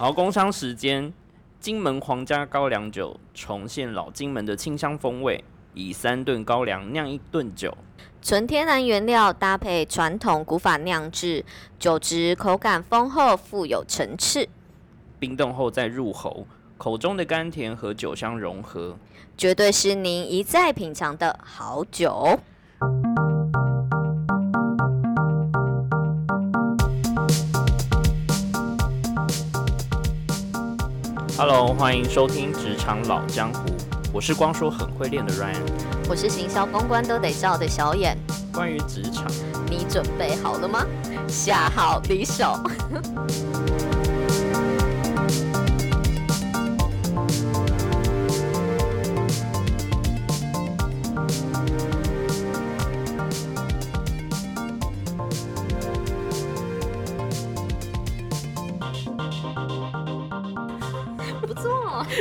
好，工商时间，金门皇家高粱酒重现老金门的清香风味，以三吨高粱酿一顿酒，纯天然原料搭配传统古法酿制，酒质口感丰厚，富有层次，冰冻后再入喉，口中的甘甜和酒香融合，绝对是您一再品尝的好酒。Hello，欢迎收听《职场老江湖》，我是光说很会练的 Ryan。我是行销公关都得照的小眼，关于职场，你准备好了吗？下好离手。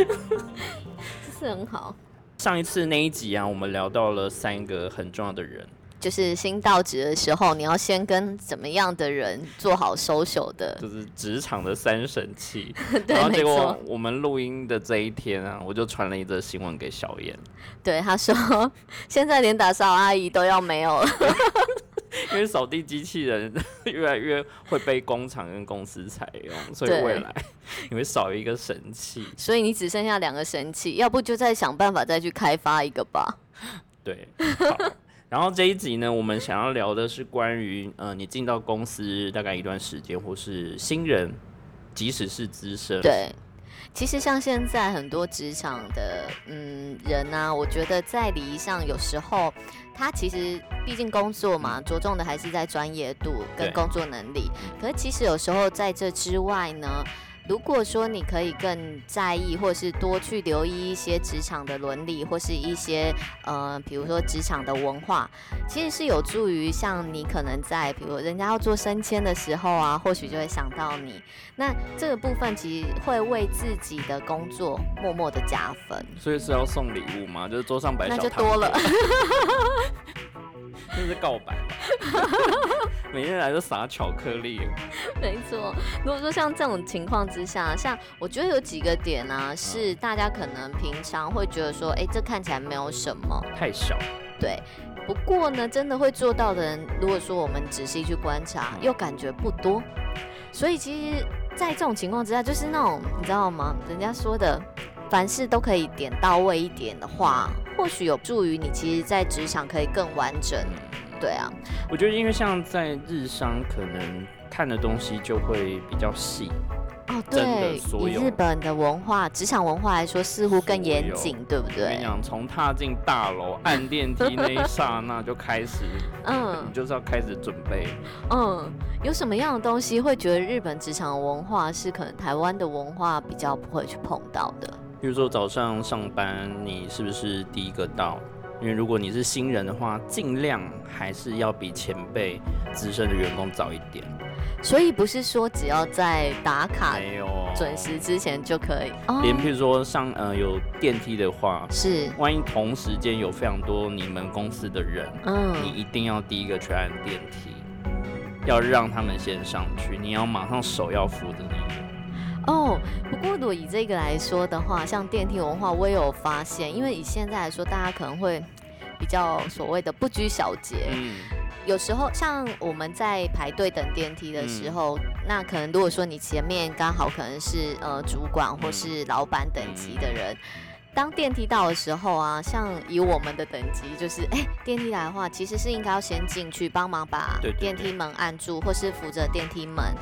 是很好。上一次那一集啊，我们聊到了三个很重要的人，就是新到职的时候，你要先跟怎么样的人做好 social 的，就是职场的三神器。对，然后结果，我们录音的这一天啊，我就传了一则新闻给小燕，对，他说 现在连打扫阿姨都要没有了，因为扫地机器人越来越会被工厂跟公司采用，所以未来 你会少一个神器。所以你只剩下两个神器，要不就再想办法再去开发一个吧。对，好。然后这一集呢，我们想要聊的是关于呃，你进到公司大概一段时间，或是新人，即使是资深，对，其实像现在很多职场的嗯人啊，我觉得在礼仪上有时候他其实毕竟工作嘛，着重的还是在专业度跟工作能力。可是其实有时候在这之外呢。如果说你可以更在意，或是多去留意一些职场的伦理，或是一些呃，比如说职场的文化，其实是有助于像你可能在比如人家要做升迁的时候啊，或许就会想到你。那这个部分其实会为自己的工作默默的加分，所以是要送礼物吗？就是桌上摆那小糖果就多了。这是告白吧？每天来都撒巧克力，没错，如果说像这种情况之下，像我觉得有几个点啊，是大家可能平常会觉得说，哎，这看起来没有什么，太小。对。不过呢，真的会做到的人，如果说我们仔细去观察，又感觉不多。所以其实，在这种情况之下，就是那种你知道吗？人家说的，凡事都可以点到位一点的话，或许有助于你，其实在职场可以更完整。对啊，我觉得，因为像在日商，可能看的东西就会比较细，哦，对，以日本的文化、职场文化来说，似乎更严谨，对不对？我跟你讲，从踏进大楼按电梯那一刹那就开始，嗯你就是要开始准备。嗯，有什么样的东西会觉得日本职场文化是可能台湾的文化比较不会去碰到的？比如说早上上班，你是不是第一个到？因为如果你是新人的话，尽量还是要比前辈资深的员工早一点。所以不是说只要在打卡没有哦准时之前就可以，哦连譬如说上呃有电梯的话，是万一同时间有非常多你们公司的人，嗯你嗯一定要第一个去按电梯，要让他们先上去，你要马上手要扶着那个。哦。不过如果以这个来说的话，像电梯文化，我也有发现，因为以现在来说，大家可能会比较所谓的不拘小节，嗯，有时候像我们在排队等电梯的时候，那可能如果说你前面刚好可能是呃主管或是老板等级的人。当电梯到的时候啊，像以我们的等级，就是哎、电梯来的话，其实是应该要先进去帮忙把电梯门按住，或是扶着电梯门。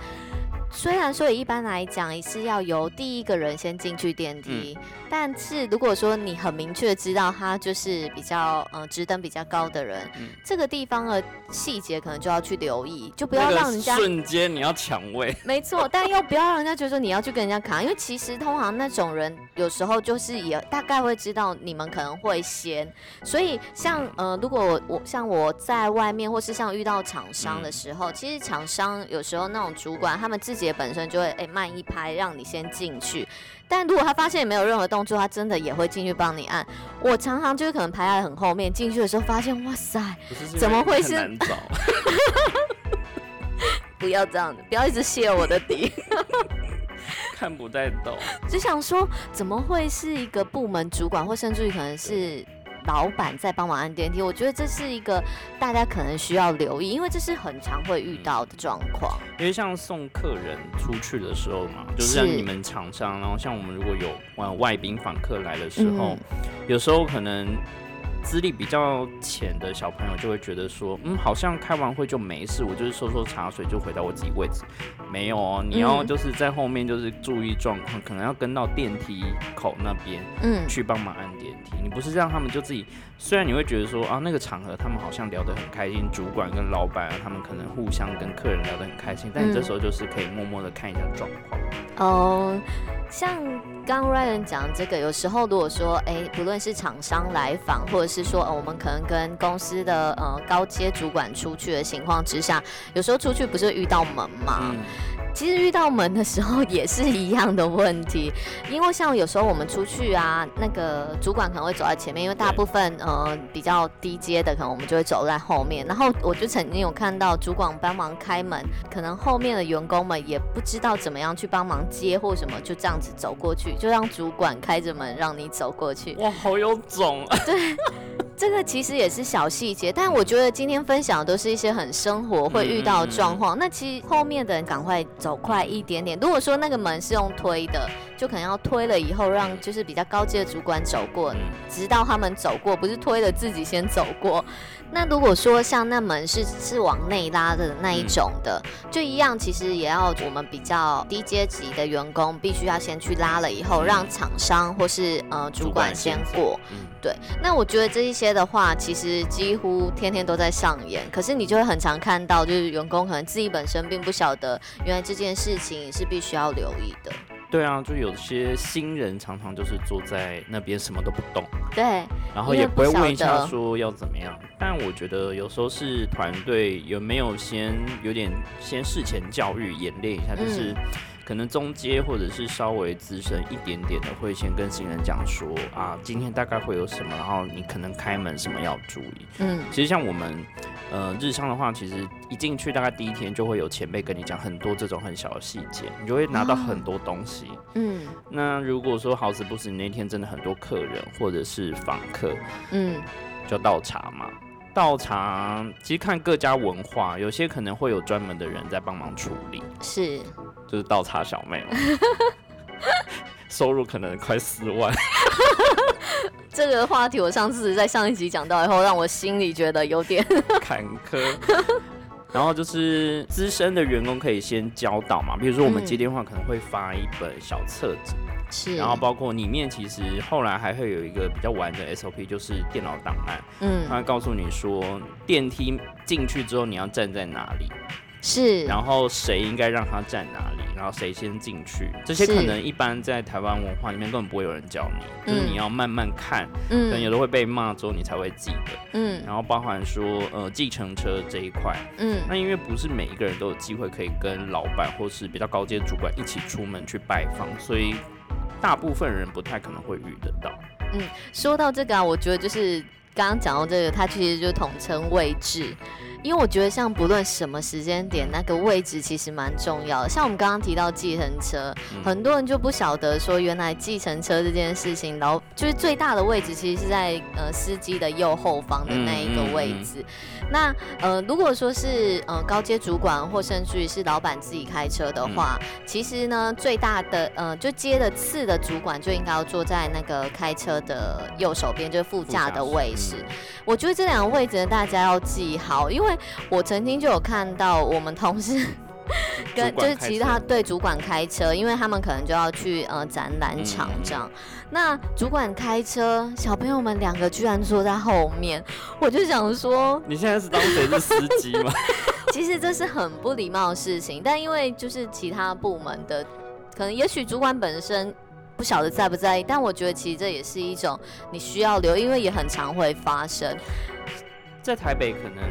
虽然说一般来讲是要由第一个人先进去电梯，但是如果说你很明确地知道他就是比较呃职等比较高的人，嗯。这个地方的细节可能就要去留意，就不要让人家。瞬间你要抢位，没错，但又不要让人家觉得说你要去跟人家扛，因为其实通常那种人有时候就是也大概会知道你们可能会先，所以像呃，如果我我像我在外面或是像遇到厂商的时候，其实厂商有时候那种主管他们自己也本身就会哎、慢一拍让你先进去，但如果他发现你没有任何动作，他真的也会进去帮你按。我常常就是可能排在很后面进去的时候发现，哇塞，怎么会是难找？不要这样子，不要一直泄我的底。看不太懂。只想说，怎么会是一个部门主管，或甚至于可能是老板在帮忙按电梯？我觉得这是一个大家可能需要留意，因为这是很常会遇到的状况。因为像送客人出去的时候嘛，就是像你们厂商，然后像我们如果有外外宾访客来的时候，有时候可能。资历比较浅的小朋友就会觉得说，嗯，好像开完会就没事，我就是收收茶水就回到我自己位置。没有哦，你要就是在后面就是注意状况，可能要跟到电梯口那边，嗯，去帮忙按电梯。你不是让他们就自己，虽然你会觉得说啊，那个场合他们好像聊得很开心，主管跟老板啊，他们可能互相跟客人聊得很开心，但你这时候就是可以默默的看一下状况。哦，像刚 Ryan 讲这个，有时候如果说，哎，不论是厂商来访，或者是说，呃，我们可能跟公司的呃高阶主管出去的情况之下，有时候出去不是遇到门吗？其实遇到门的时候也是一样的问题，因为像有时候我们出去啊，那个主管可能会走在前面，因为大部分呃比较低阶的，可能我们就会走在后面。然后我就曾经有看到主管帮忙开门，可能后面的员工们也不知道怎么样去帮忙接或什么，就这样子走过去，就让主管开着门让你走过去。哇，好有种！对。这个其实也是小细节，但我觉得今天分享的都是一些很生活会遇到的状况。那其实后面的人赶快走快一点点。如果说那个门是用推的，就可能要推了以后让就是比较高阶的主管走过，直到他们走过，不是推了自己先走过。那如果说像那门是是往内拉的那一种的，就一样，其实也要我们比较低阶级的员工必须要先去拉了以后，让厂商或是呃主管先过。对，那我觉得这一些的话，其实几乎天天都在上演。可是你就会很常看到，就是员工可能自己本身并不晓得，原来这件事情是必须要留意的。对啊，就有些新人常常就是坐在那边什么都不懂，对，然后也不会问一下说要怎么样。但我觉得有时候是团队有没有先有点先事前教育演练一下，就是。可能中阶或者是稍微资深一点点的，会先跟新人讲说啊，今天大概会有什么，然后你可能开门什么要注意。嗯，其实像我们呃日常的话，其实一进去大概第一天就会有前辈跟你讲很多这种很小的细节，你就会拿到很多东西。嗯，那如果说好死不死你那天真的很多客人或者是访客，嗯，就倒茶嘛。倒茶其实看各家文化，有些可能会有专门的人在帮忙处理，是，就是倒茶小妹，收入可能快四万。这个话题我上次在上一集讲到以后，让我心里觉得有点 坎坷。然后就是资深的员工可以先教导嘛，比如说我们接电话可能会发一本小册子。是，然后包括里面其实后来还会有一个比较完整的 SOP，就是电脑档案，嗯，它会告诉你说电梯进去之后你要站在哪里，是，然后谁应该让他站哪里，然后谁先进去，这些可能一般在台湾文化里面根本不会有人教你，就是你要慢慢看，嗯，可能有的会被骂之后你才会记得，嗯，然后包含说呃计程车这一块，嗯，那因为不是每一个人都有机会可以跟老板或是比较高阶主管一起出门去拜访，所以。大部分人不太可能会遇得到。嗯，说到这个啊，我觉得就是刚刚讲到这个，它其实就统称位置。因为我觉得，像不论什么时间点，那个位置其实蛮重要的。像我们刚刚提到计程车，很多人就不晓得说，原来计程车这件事情，然后就是最大的位置其实是在呃司机的右后方的那一个位置。那呃，如果说是呃高阶主管或甚至于是老板自己开车的话，其实呢，最大的呃就接的次的主管就应该要坐在那个开车的右手边，就是副驾的位置。我觉得这两个位置呢，大家要记好，因为。我曾经就有看到我们同事 跟就是其他对主管开车，因为他们可能就要去呃展览场这样。那主管开车，小朋友们两个居然坐在后面，我就想说，你现在是当谁的司机吗？其实这是很不礼貌的事情，但因为就是其他部门的，可能也许主管本身不晓得在不在意，但我觉得其实这也是一种你需要留，因为也很常会发生。在台北可能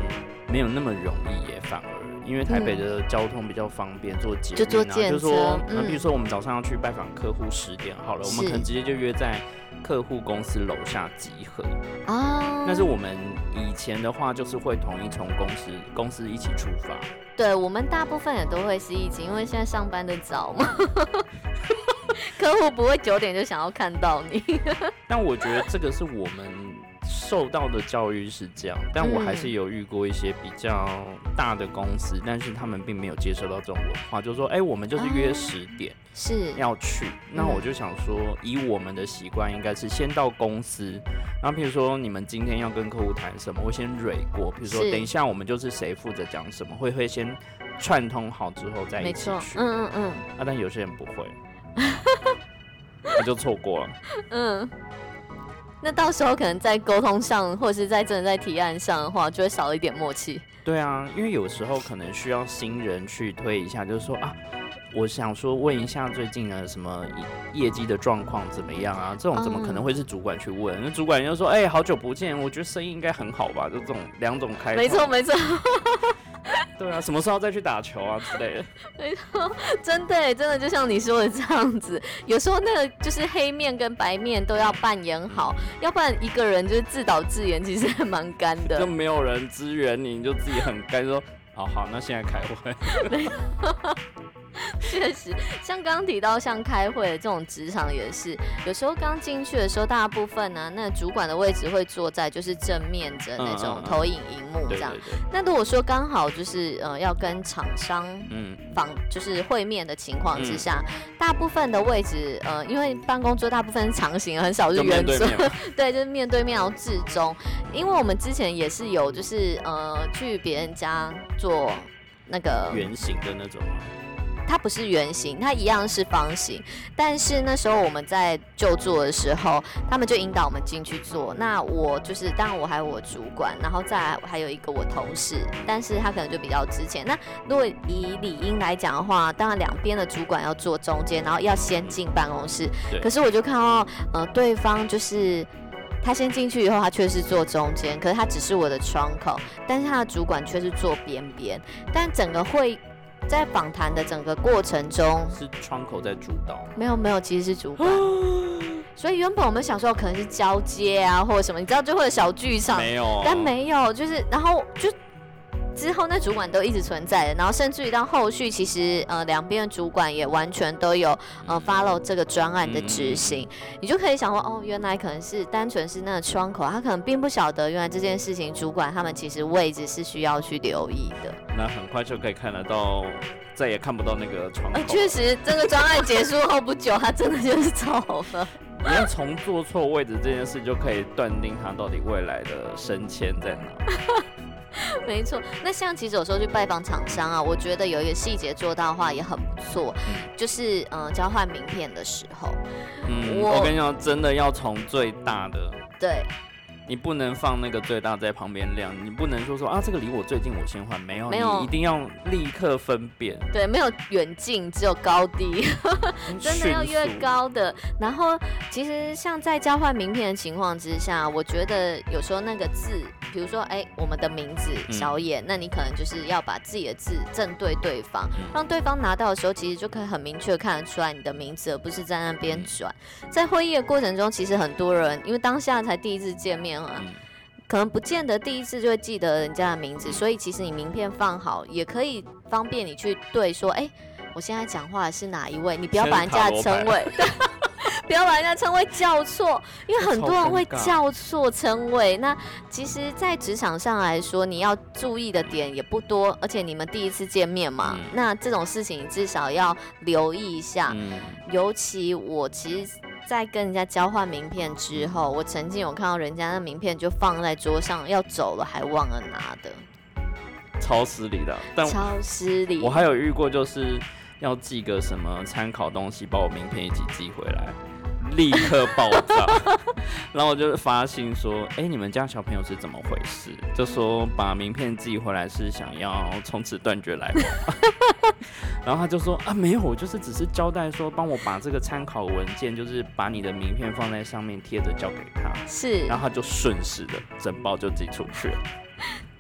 没有那么容易耶，反而因为台北的交通比较方便，做捷就坐捷就说，那比如说我们早上要去拜访客户，十点好了，我们可能直接就约在客户公司楼下集合啊。但是我们以前的话，就是会统一从公司公司一起出发。对我们大部分也都会是一起，因为现在上班的早嘛。客户不会九点就想要看到你。但我觉得这个是我们。受到的教育是这样，但我还是有遇过一些比较大的公司，但是他们并没有接受到这种文化，就是说，哎，我们就是约十点是。要去，那我就想说，以我们的习惯，应该是先到公司，然后比如说你们今天要跟客户谈什么，我先蕊过，比如说等一下我们就是谁负责讲什么，会会先串通好之后再一起去，嗯嗯嗯，啊，但有些人不会，那就错过了，嗯。那到时候可能在沟通上，或者是在真的在提案上的话，就会少了一点默契。对啊，因为有时候可能需要新人去推一下，就是说啊，我想说问一下最近的什么业绩的状况怎么样啊？这种怎么可能会是主管去问？那主管又说，哎，好久不见，我觉得生意应该很好吧？就这种两种开。没错，没错。对啊，什么时候再去打球啊之类的？没错，真的，真的就像你说的这样子，有时候那个就是黑面跟白面都要扮演好，要不然一个人就是自导自演，其实还蛮干的。就没有人支援你，你就自己很干，说好好，那现在开会。确实，像刚刚提到像开会的这种职场也是，有时候刚进去的时候，大部分呢，那主管的位置会坐在就是正面着那种投影荧幕这样。那如果说刚好就是呃要跟厂商嗯访就是会面的情况之下，大部分的位置呃因为办公桌大部分是长形，很少是圆桌，对，就是面对面要至中。因为我们之前也是有就是呃去别人家做那个圆形的那种。它不是圆形，它一样是方形。但是那时候我们在就坐的时候，他们就引导我们进去坐。那我就是，当然我还有我主管，然后再还有一个我同事。但是他可能就比较之前。那如果以理应来讲的话，当然两边的主管要坐中间，然后要先进办公室。可是我就看到，呃，对方就是他先进去以后，他却是坐中间，可是他只是我的窗口，但是他的主管却是坐边边。但整个会。在访谈的整个过程中，是窗口在主导。没有没有，其实是主管。所以原本我们小时候可能是交接啊，或者什么，你知道最后的小剧场。没有，但没有，就是然后就。之后那主管都一直存在的，然后甚至于到后续，其实呃两边的主管也完全都有呃 follow 这个专案的执行，你就可以想说哦，原来可能是单纯是那个窗口，他可能并不晓得原来这件事情主管他们其实位置是需要去留意的。那很快就可以看得到，再也看不到那个窗口。确实，这个专案结束后不久，他真的就是走了。你要从坐错位置这件事就可以断定他到底未来的升迁在哪。没错，那像其实有时候去拜访厂商啊，我觉得有一个细节做到的话也很不错，就是嗯交换名片的时候，嗯，我跟你讲，真的要从最大的对。你不能放那个最大在旁边亮，你不能说说啊，这个离我最近我先换，没有，没有，一定要立刻分辨。对，没有远近，只有高低，真的要越高的。然后，其实像在交换名片的情况之下，我觉得有时候那个字，比如说哎，我们的名字小野，那你可能就是要把自己的字正对对方，让对方拿到的时候，其实就可以很明确看得出来你的名字，而不是在那边转。在会议的过程中，其实很多人因为当下才第一次见面。嗯，可能不见得第一次就会记得人家的名字，所以其实你名片放好也可以方便你去对说，哎，我现在讲话的是哪一位？你不要把人家的称谓，不要把人家称谓叫错，因为很多人会叫错称谓。那其实，在职场上来说，你要注意的点也不多，而且你们第一次见面嘛，那这种事情至少要留意一下。尤其我其实。在跟人家交换名片之后，我曾经有看到人家的名片就放在桌上，要走了还忘了拿的，超失礼的。但超失礼。我还有遇过，就是要寄个什么参考东西，把我名片一起寄回来。立刻爆炸，然后我就发信说：“哎，你们家小朋友是怎么回事？”就说把名片寄回来是想要从此断绝来往。然后他就说：“啊，没有，我就是只是交代说，帮我把这个参考文件，就是把你的名片放在上面贴着交给他。”是，然后他就顺势的整包就寄出去了。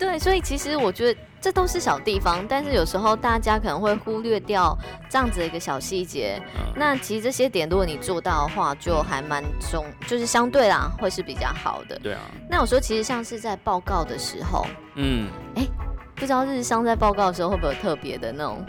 对，所以其实我觉得这都是小地方，但是有时候大家可能会忽略掉这样子的一个小细节。那其实这些点，如果你做到的话，就还蛮重，就是相对啦，会是比较好的。对啊。那有时候其实像是在报告的时候，嗯，哎，不知道日商在报告的时候会不会有特别的那种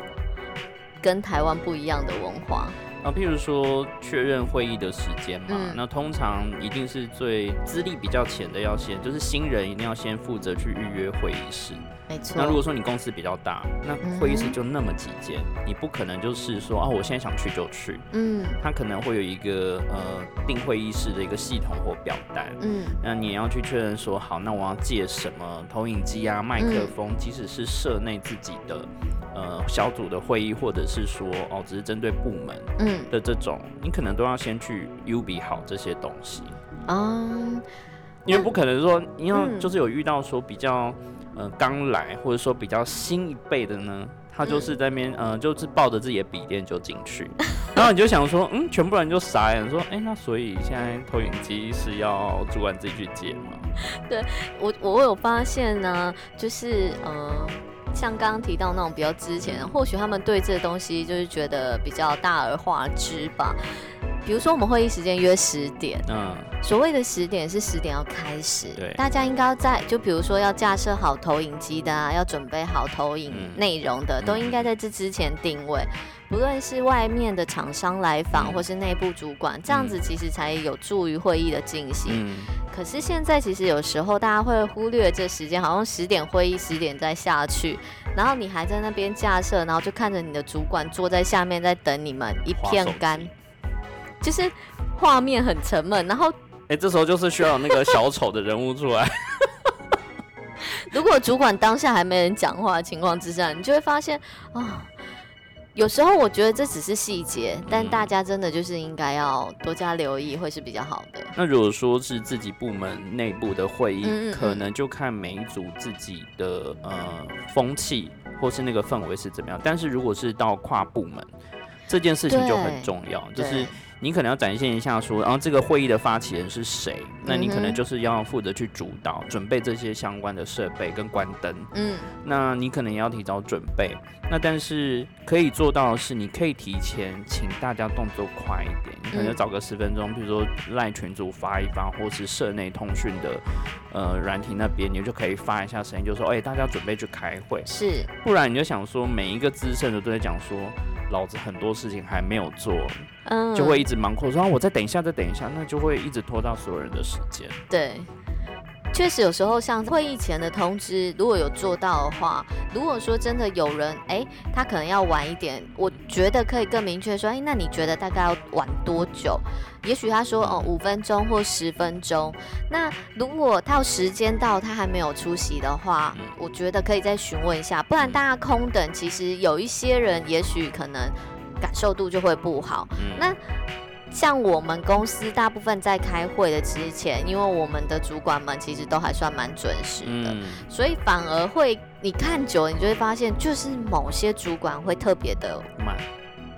跟台湾不一样的文化？啊，譬如说确认会议的时间嘛，那通常一定是最资历比较浅的要先，就是新人一定要先负责去预约会议室。没错。那如果说你公司比较大，那会议室就那么几间，你不可能就是说啊，我现在想去就去。嗯。他可能会有一个呃订会议室的一个系统或表单。嗯。那你要去确认说好，那我要借什么投影机啊、麦克风，即使是社内自己的呃小组的会议，或者是说哦只是针对部门嗯的这种，你可能都要先去 U 比好这些东西啊。因为不可能说，因为就是有遇到说比较。呃，刚来或者说比较新一辈的呢，他就是在边，呃，就是抱着自己的笔电就进去，然后你就想说，嗯，全部人就傻眼，说，哎，那所以现在投影机是要主管自己去接吗？对我，我有发现呢，就是呃，像刚刚提到那种比较之前，或许他们对这东西就是觉得比较大而化之吧。比如说，我们会议时间约十点，嗯，所谓的十点是十点要开始，对，大家应该在，就比如说要架设好投影机的啊，要准备好投影内容的，都应该在这之前定位。不论是外面的厂商来访，或是内部主管，这样子其实才有助于会议的进行。嗯，可是现在其实有时候大家会忽略这时间，好像十点会议十点再下去，然后你还在那边架设，然后就看着你的主管坐在下面在等你们一片干。就是画面很沉闷，然后哎，这时候就是需要那个小丑的人物出来。如果主管当下还没人讲话的情况之下，你就会发现啊，有时候我觉得这只是细节，但大家真的就是应该要多加留意，会是比较好的。那如果说是自己部门内部的会议，可能就看每一组自己的呃风气或是那个氛围是怎么样。但是如果是到跨部门，这件事情就很重要，就是。你可能要展现一下，说，然后这个会议的发起人是谁？那你可能就是要负责去主导、准备这些相关的设备跟关灯。嗯，那你可能也要提早准备。那但是可以做到的是，你可以提前请大家动作快一点，你可能找个十分钟，比如说赖群组发一发，或是社内通讯的呃软体那边，你就可以发一下声音，就说，哎，大家准备去开会。是，不然你就想说，每一个资深的都在讲说。老子很多事情还没有做，嗯，就会一直忙活，说我再等一下，再等一下，那就会一直拖到所有人的时间。对，确实有时候像会议前的通知，如果有做到的话，如果说真的有人，哎，他可能要晚一点，我觉得可以更明确说，哎，那你觉得大概要晚多久？也许他说，哦，五分钟或十分钟。那如果到时间到他还没有出席的话，我觉得可以再询问一下，不然大家空等，其实有一些人也许可能感受度就会不好。那像我们公司大部分在开会的之前，因为我们的主管们其实都还算蛮准时的，所以反而会你看久了，你就会发现，就是某些主管会特别的慢，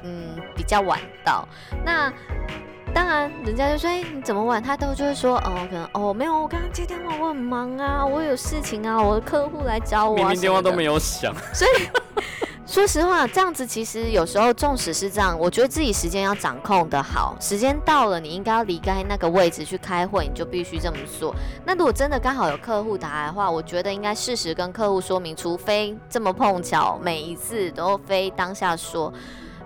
嗯，比较晚到。那当然，人家就说：“哎，你怎么晚？”他都就会说：“哦，可能哦，没有，我刚刚接电话，我很忙啊，我有事情啊，我的客户来找我。”明明电话都没有响。所以，说实话，这样子其实有时候，纵使是这样，我觉得自己时间要掌控的好。时间到了，你应该要离开那个位置去开会，你就必须这么做。那如果真的刚好有客户打来的话，我觉得应该适时跟客户说明，除非这么碰巧，每一次都非当下说。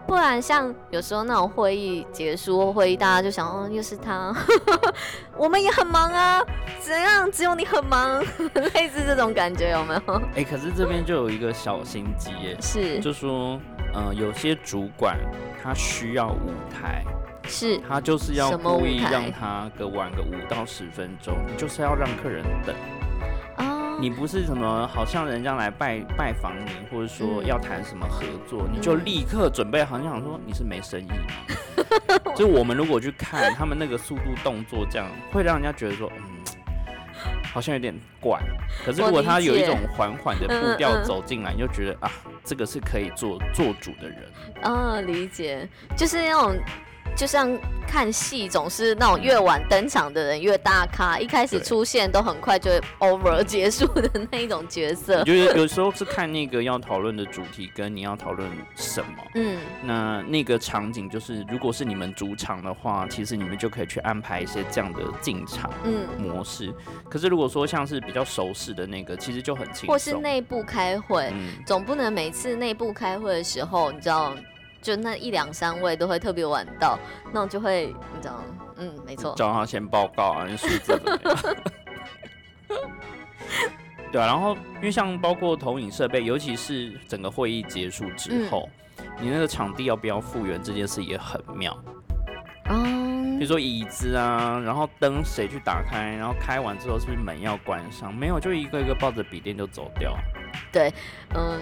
不然，像有时候那种会议结束，会议大家就想，哦，又是他，我们也很忙啊，怎样？只有你很忙，类似这种感觉有没有？哎，可是这边就有一个小心机耶，是，就说，嗯，有些主管他需要舞台，是，他就是要故意让他个晚个五到十分钟，就是要让客人等。你不是什么，好像人家来拜拜访你，或者说要谈什么合作，你就立刻准备好。你想说你是没生意吗？就我们如果去看他们那个速度动作，这样会让人家觉得说，嗯，好像有点怪。可是如果他有一种缓缓的步调走进来，你就觉得啊，这个是可以做做主的人。啊，理解，就是那种。就像看戏，总是那种越晚登场的人越大咖，一开始出现都很快就 over 结束的那一种角色。就是有时候是看那个要讨论的主题跟你要讨论什么，嗯，那那个场景就是，如果是你们主场的话，其实你们就可以去安排一些这样的进场嗯模式。可是如果说像是比较熟识的那个，其实就很轻松。或是内部开会，总不能每次内部开会的时候，你知道。就那一两三位都会特别晚到，那我就会你知道，嗯，没错，叫他先报告啊，数字怎么样？对啊，然后因为像包括投影设备，尤其是整个会议结束之后，你那个场地要不要复原这件事也很妙。嗯，比如说椅子啊，然后灯谁去打开，然后开完之后是不是门要关上？没有，就一个一个抱着笔电就走掉。对，嗯，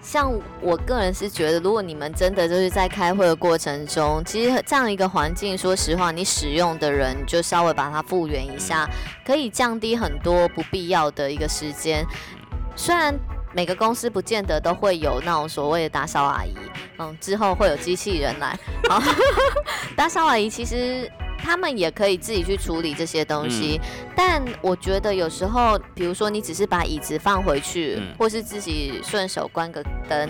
像我个人是觉得，如果你们真的就是在开会的过程中，其实这样一个环境，说实话，你使用的人就稍微把它复原一下，可以降低很多不必要的一个时间。虽然每个公司不见得都会有那种所谓的打扫阿姨，嗯，之后会有机器人来，好，打扫阿姨其实。他们也可以自己去处理这些东西，但我觉得有时候，比如说你只是把椅子放回去，或是自己顺手关个灯，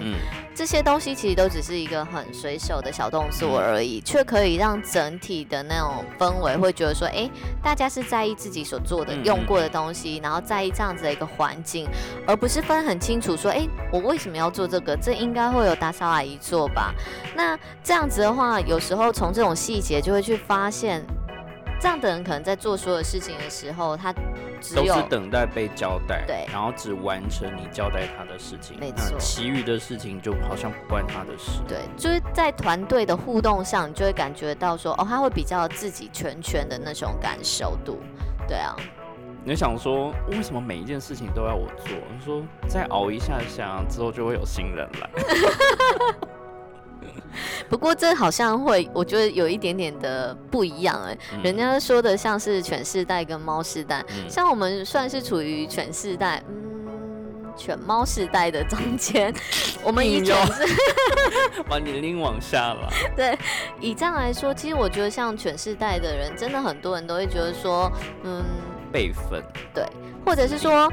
这些东西其实都只是一个很随手的小动作而已，却可以让整体的那种氛围会觉得说，哎，大家是在意自己所做的、用过的东西，然后在意这样子的一个环境，而不是分很清楚说，哎，我为什么要做这个？这应该会有打扫阿姨做吧？那这样子的话，有时候从这种细节就会去发现。这样的人可能在做所有事情的时候，他都是等待被交代，对，然后只完成你交代他的事情，没错，其余的事情就好像不关他的事。对，就是在团队的互动上，你就会感觉到说，哦，他会比较自己全权的那种感受度。对啊，你想说为什么每一件事情都要我做？你说再熬一下下之后就会有新人来。不过这好像会，我觉得有一点点的不一样哎。人家说的像是犬世代跟猫世代，像我们算是处于犬世代，嗯，犬猫世代的中间。我们以犬是 把年龄往下了。对，以这样来说，其实我觉得像犬世代的人，真的很多人都会觉得说，嗯，辈分，对，或者是说。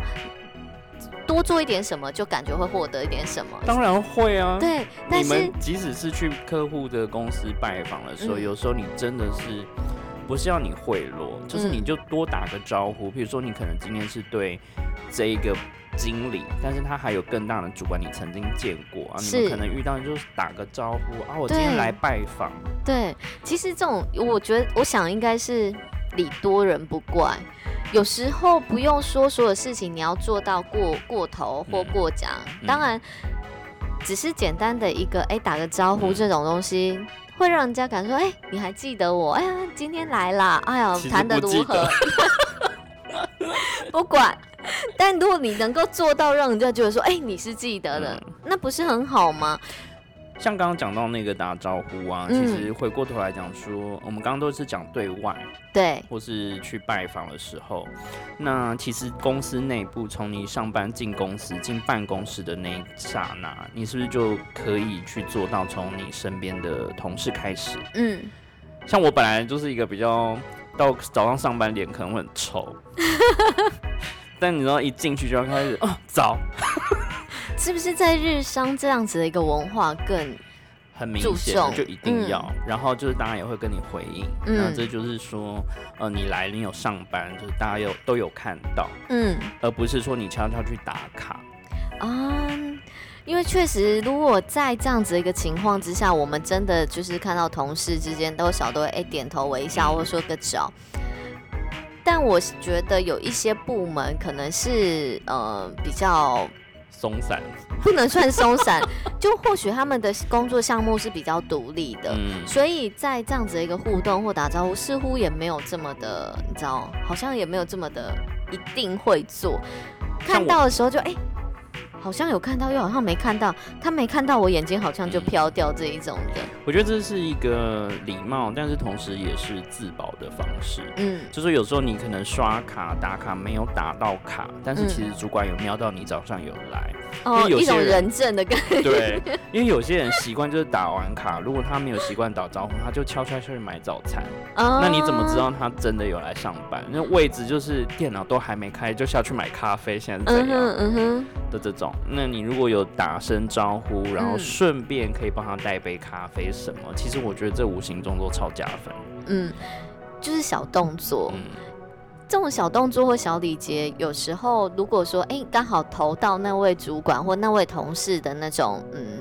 多做一点什么，就感觉会获得一点什么。当然会啊。对，你们即使是去客户的公司拜访的时候，有时候你真的是不是要你贿赂，就是你就多打个招呼。比如说，你可能今天是对这一个经理，但是他还有更大的主管，你曾经见过啊，你们可能遇到就是打个招呼啊，我今天来拜访。对，其实这种我觉得，我想应该是礼多人不怪。有时候不用说所有事情，你要做到过过头或过奖。当然，只是简单的一个哎打个招呼这种东西，会让人家感说哎你还记得我？哎呀今天来啦！哎呀谈得如何？不管，但如果你能够做到让人家觉得说哎你是记得的，那不是很好吗？像刚刚讲到那个打招呼啊，其实回过头来讲说，我们刚刚都是讲对外，对，或是去拜访的时候，那其实公司内部从你上班进公司进办公室的那一刹那，你是不是就可以去做到从你身边的同事开始？嗯，像我本来就是一个比较到早上上班脸可能会很臭，但你知道一进去就要开始哦早。是不是在日商这样子的一个文化更很明显，就一定要，然后就是当然也会跟你回应，那这就是说，呃，你来你有上班，就是大家有都有看到，嗯，而不是说你悄悄去打卡。啊，因为确实，如果在这样子的一个情况之下，我们真的就是看到同事之间都少都会哎点头微笑或者说个早，但我觉得有一些部门可能是呃比较。松散不能算松散，就或许他们的工作项目是比较独立的，所以在这样子的一个互动或打招呼，似乎也没有这么的，你知道，好像也没有这么的一定会做。看到的时候就哎。好像有看到，又好像没看到。他没看到我眼睛，好像就飘掉这一种的。我觉得这是一个礼貌，但是同时也是自保的方式。嗯，就是有时候你可能刷卡打卡没有打到卡，但是其实主管有瞄到你早上有来。哦，一种人证的感觉。对，因为有些人习惯就是打完卡，如果他没有习惯打招呼，他就悄悄去买早餐。哦，那你怎么知道他真的有来上班？那位置就是电脑都还没开，就下去买咖啡，现在是怎样？嗯哼，的这种。那你如果有打声招呼，然后顺便可以帮他带杯咖啡什么，其实我觉得这无形中都超加分。嗯，就是小动作，这种小动作或小礼节，有时候如果说哎刚好投到那位主管或那位同事的那种嗯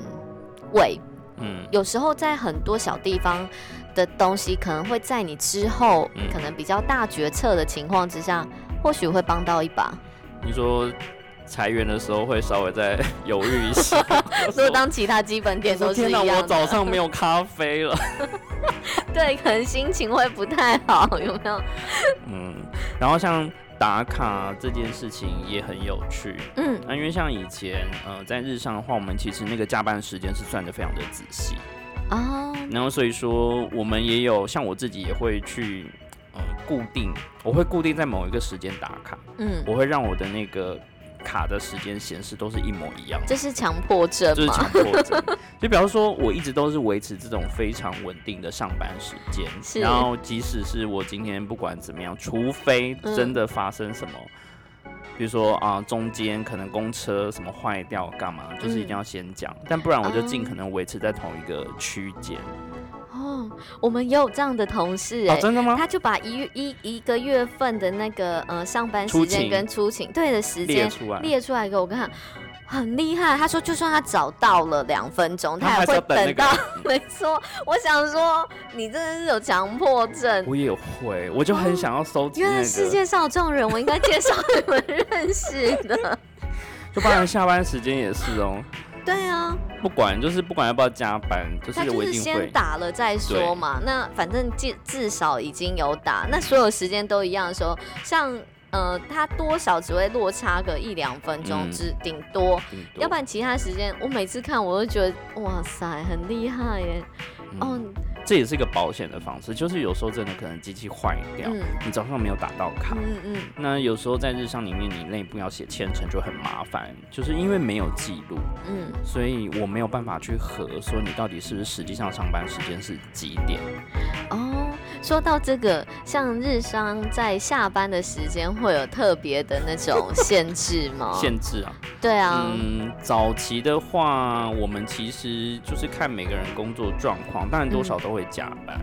位，嗯，有时候在很多小地方的东西，可能会在你之后可能比较大决策的情况之下，或许会帮到一把。你说。裁员的时候会稍微再 犹豫一下，如果当其他基本点都是一样的。我早上没有咖啡了。对，可能心情会不太好，有没有？嗯，然后像打卡这件事情也很有趣。嗯，那因为像以前呃在日上的话，我们其实那个加班时间是算的非常的仔细哦。然后所以说我们也有像我自己也会去呃固定，我会固定在某一个时间打卡。嗯，我会让我的那个。卡的时间显示都是一模一样，这是强迫症就是强迫症。就比方说，我一直都是维持这种非常稳定的上班时间，然后即使是我今天不管怎么样，除非真的发生什么，比如说啊，中间可能公车什么坏掉干嘛，就是一定要先讲，但不然我就尽可能维持在同一个区间。哦，我们也有这样的同事哎，真的吗？他就把一一一个月份的那个呃上班时间跟出勤对的时间列出来，列出来给我看，很厉害。他说就算他早到了两分钟，他也会等到。没错，我想说你真的是有强迫症。我也会，我就很想要收集。原来世界上有这种人，我应该介绍你们认识的。就包含下班时间也是哦。对啊，不管就是不管要不要加班，就是我一定会。先打了再说嘛。那反正至至少已经有打，那所有时间都一样的时候，像呃，他多少只会落差个一两分钟，只顶多，要不然其他时间我每次看我都觉得哇塞，很厉害耶。哦，这也是一个保险的方式，就是有时候真的可能机器坏掉，你早上没有打到卡，嗯嗯，那有时候在日上里面，你内部要写签程就很麻烦，就是因为没有记录，嗯，所以我没有办法去核说你到底是不是实际上上班时间是几点。哦，说到这个，像日商在下班的时间会有特别的那种限制吗？限制啊，对啊，嗯，早期的话，我们其实就是看每个人工作状况。当然多少都会加班，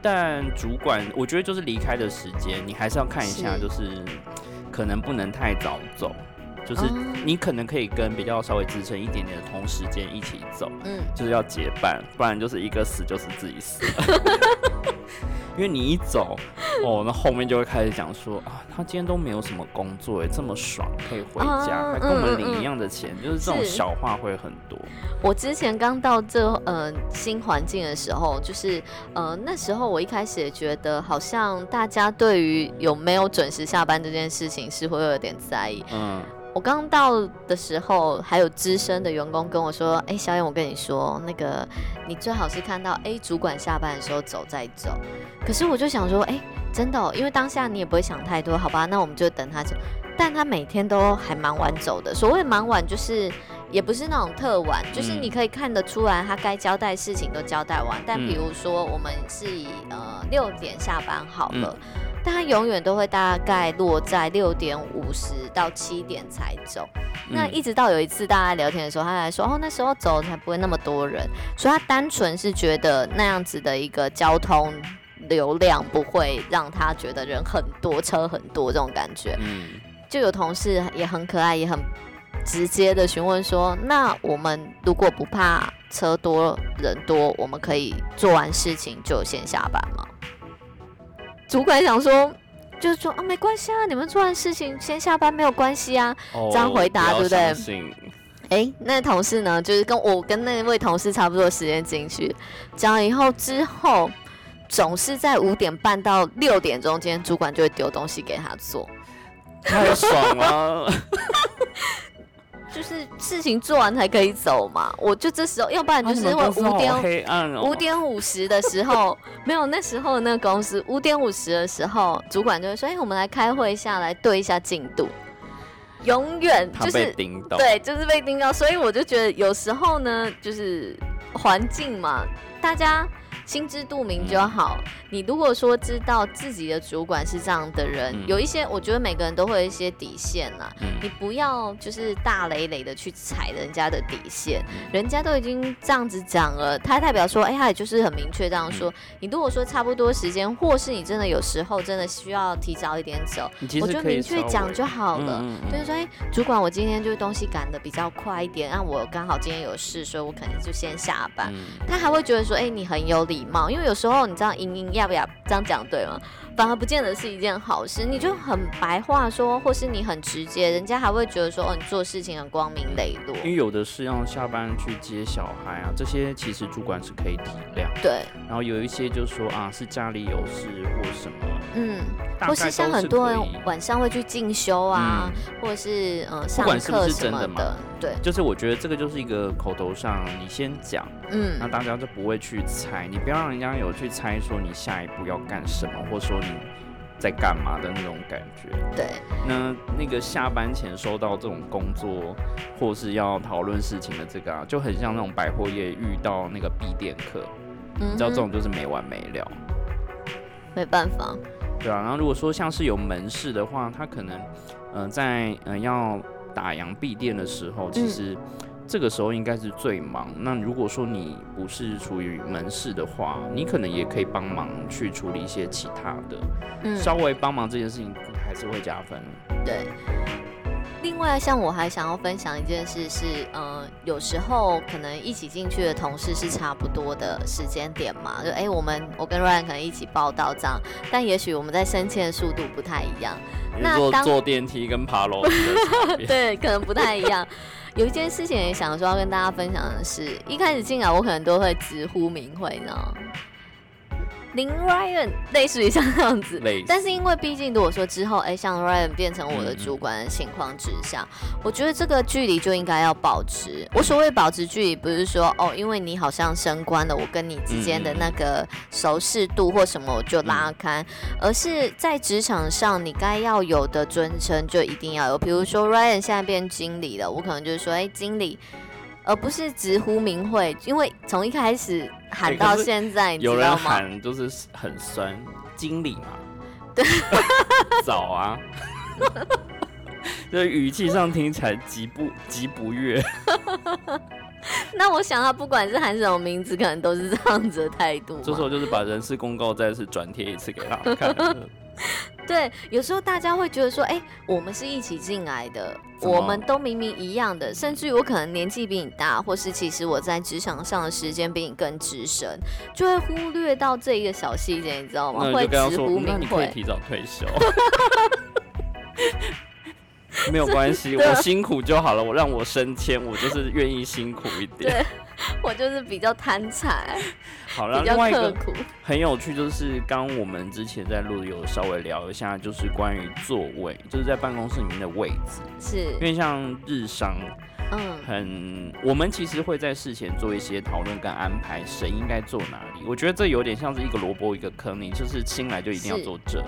但主管我觉得就是离开的时间，你还是要看一下，就是可能不能太早走，就是你可能可以跟比较稍微支撑一点点的同时间一起走，嗯，就是要结伴，不然就是一个死就是自己死。因为你一走，哦，那后面就会开始讲说啊，他今天都没有什么工作，哎，这么爽，可以回家，还跟我们领一样的钱，就是这种小话会很多。我之前刚到这呃新环境的时候，就是呃那时候我一开始也觉得，好像大家对于有没有准时下班这件事情是会有点在意。嗯。我刚到的时候，还有资深的员工跟我说：“哎，小燕，我跟你说，那个你最好是看到 A 主管下班的时候走再走。”可是我就想说：“哎，真的，因为当下你也不会想太多，好吧？那我们就等他走。”但他每天都还蛮晚走的。所谓蛮晚，就是也不是那种特晚，就是你可以看得出来，他该交代事情都交代完。但比如说，我们是以呃六点下班好了。但他永远都会大概落在六点五十到七点才走，那一直到有一次大家聊天的时候，他才说哦那时候走才不会那么多人，所以他单纯是觉得那样子的一个交通流量不会让他觉得人很多车很多这种感觉。嗯，就有同事也很可爱也很直接的询问说，那我们如果不怕车多人多，我们可以做完事情就先下班吗？主管想说，就是说啊，没关系啊，你们做完事情先下班没有关系啊，这样回答对不对？哎，那同事呢，就是跟我跟那位同事差不多时间进去，讲了以后之后，总是在五点半到六点中间，主管就会丢东西给他做，太爽了。就是事情做完才可以走嘛，我就这时候，要不然就是因为五点五点五十的时候没有，那时候那个公司五点五十的时候，主管就会说：“哎，我们来开会一下，来对一下进度。”永远就是对，就是被盯到，所以我就觉得有时候呢，就是环境嘛，大家心知肚明就好。你如果说知道自己的主管是这样的人，有一些我觉得每个人都会有一些底线呐，你不要就是大累累的去踩人家的底线，人家都已经这样子讲了，他代表说，哎，他也就是很明确这样说。你如果说差不多时间，或是你真的有时候真的需要提早一点走，我就明确讲就好了。就是说，哎，主管，我今天就是东西赶的比较快一点，那我刚好今天有事，所以我可能就先下班。他还会觉得说，哎，你很有礼貌，因为有时候你知道，莹莹要不要这样讲对吗？反而不见得是一件好事。你就很白话说，或是你很直接，人家还会觉得说，哦，你做事情很光明磊落。因为有的是要下班去接小孩啊，这些其实主管是可以体谅。对。然后有一些就说啊，是家里有事或什么，嗯，或是像很多人晚上会去进修啊，或者是嗯上课什么的。对。就是我觉得这个就是一个口头上你先讲，嗯，那大家就不会去猜，你不要让人家有去猜说你下一步要干什么，或者说你在干嘛的那种感觉。对。那那个下班前收到这种工作或是要讨论事情的这个啊，就很像那种百货业遇到那个闭店客。你知道这种就是没完没了，没办法。对啊，然后如果说像是有门市的话，他可能，嗯，在嗯要打烊闭店的时候，其实这个时候应该是最忙。那如果说你不是处于门市的话，你可能也可以帮忙去处理一些其他的，稍微帮忙这件事情还是会加分。对。另外，像我还想要分享一件事是，嗯，有时候可能一起进去的同事是差不多的时间点嘛，就哎，我们我跟 Ryan 可能一起报道这样，但也许我们在升迁的速度不太一样。那当坐电梯跟爬楼 对，可能不太一样。有一件事情也想说要跟大家分享的是，一开始进来我可能都会直呼名讳呢。林 Ryan 类似于像这样子，但是因为毕竟如果说之后，哎，像 Ryan 变成我的主管的情况之下，我觉得这个距离就应该要保持。我所谓保持距离，不是说哦，因为你好像升官了，我跟你之间的那个熟适度或什么我就拉开，而是在职场上你该要有的尊称就一定要有。比如说 Ryan 现在变经理了，我可能就是说，哎，经理。而不是直呼名讳，因为从一开始喊到现在，有人喊就是很酸，经理嘛，对，早啊，这语气上听起来极不极不悦。那我想他不管是喊什么名字，可能都是这样子的态度。这时候就是把人事公告再次转贴一次给他看。对，有时候大家会觉得说，哎，我们是一起进来的，我们都明明一样的，甚至于我可能年纪比你大，或是其实我在职场上的时间比你更资深，就会忽略到这一个小细节，你知道吗？会直呼名讳。可以提早退休。没有关系，我辛苦就好了。我让我升迁，我就是愿意辛苦一点。对，我就是比较贪财。好了，另外一个很有趣，就是刚我们之前在录有稍微聊一下，就是关于座位，就是在办公室里面的位置。是，因为像日商，嗯，很，我们其实会在事前做一些讨论跟安排，谁应该坐哪里。我觉得这有点像是一个萝卜一个坑，你就是新来就一定要坐这。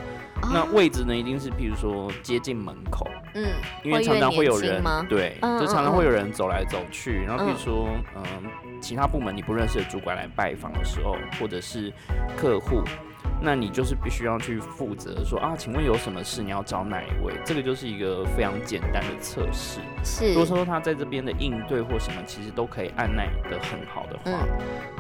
那位置呢，一定是譬如说接近门口，嗯，因为常常会有人，对，就常常会有人走来走去，然后譬如说，嗯。其他部门你不认识的主管来拜访的时候，或者是客户，那你就是必须要去负责说啊，请问有什么事你要找哪一位？这个就是一个非常简单的测试。是，如果说他在这边的应对或什么，其实都可以按耐的很好的话，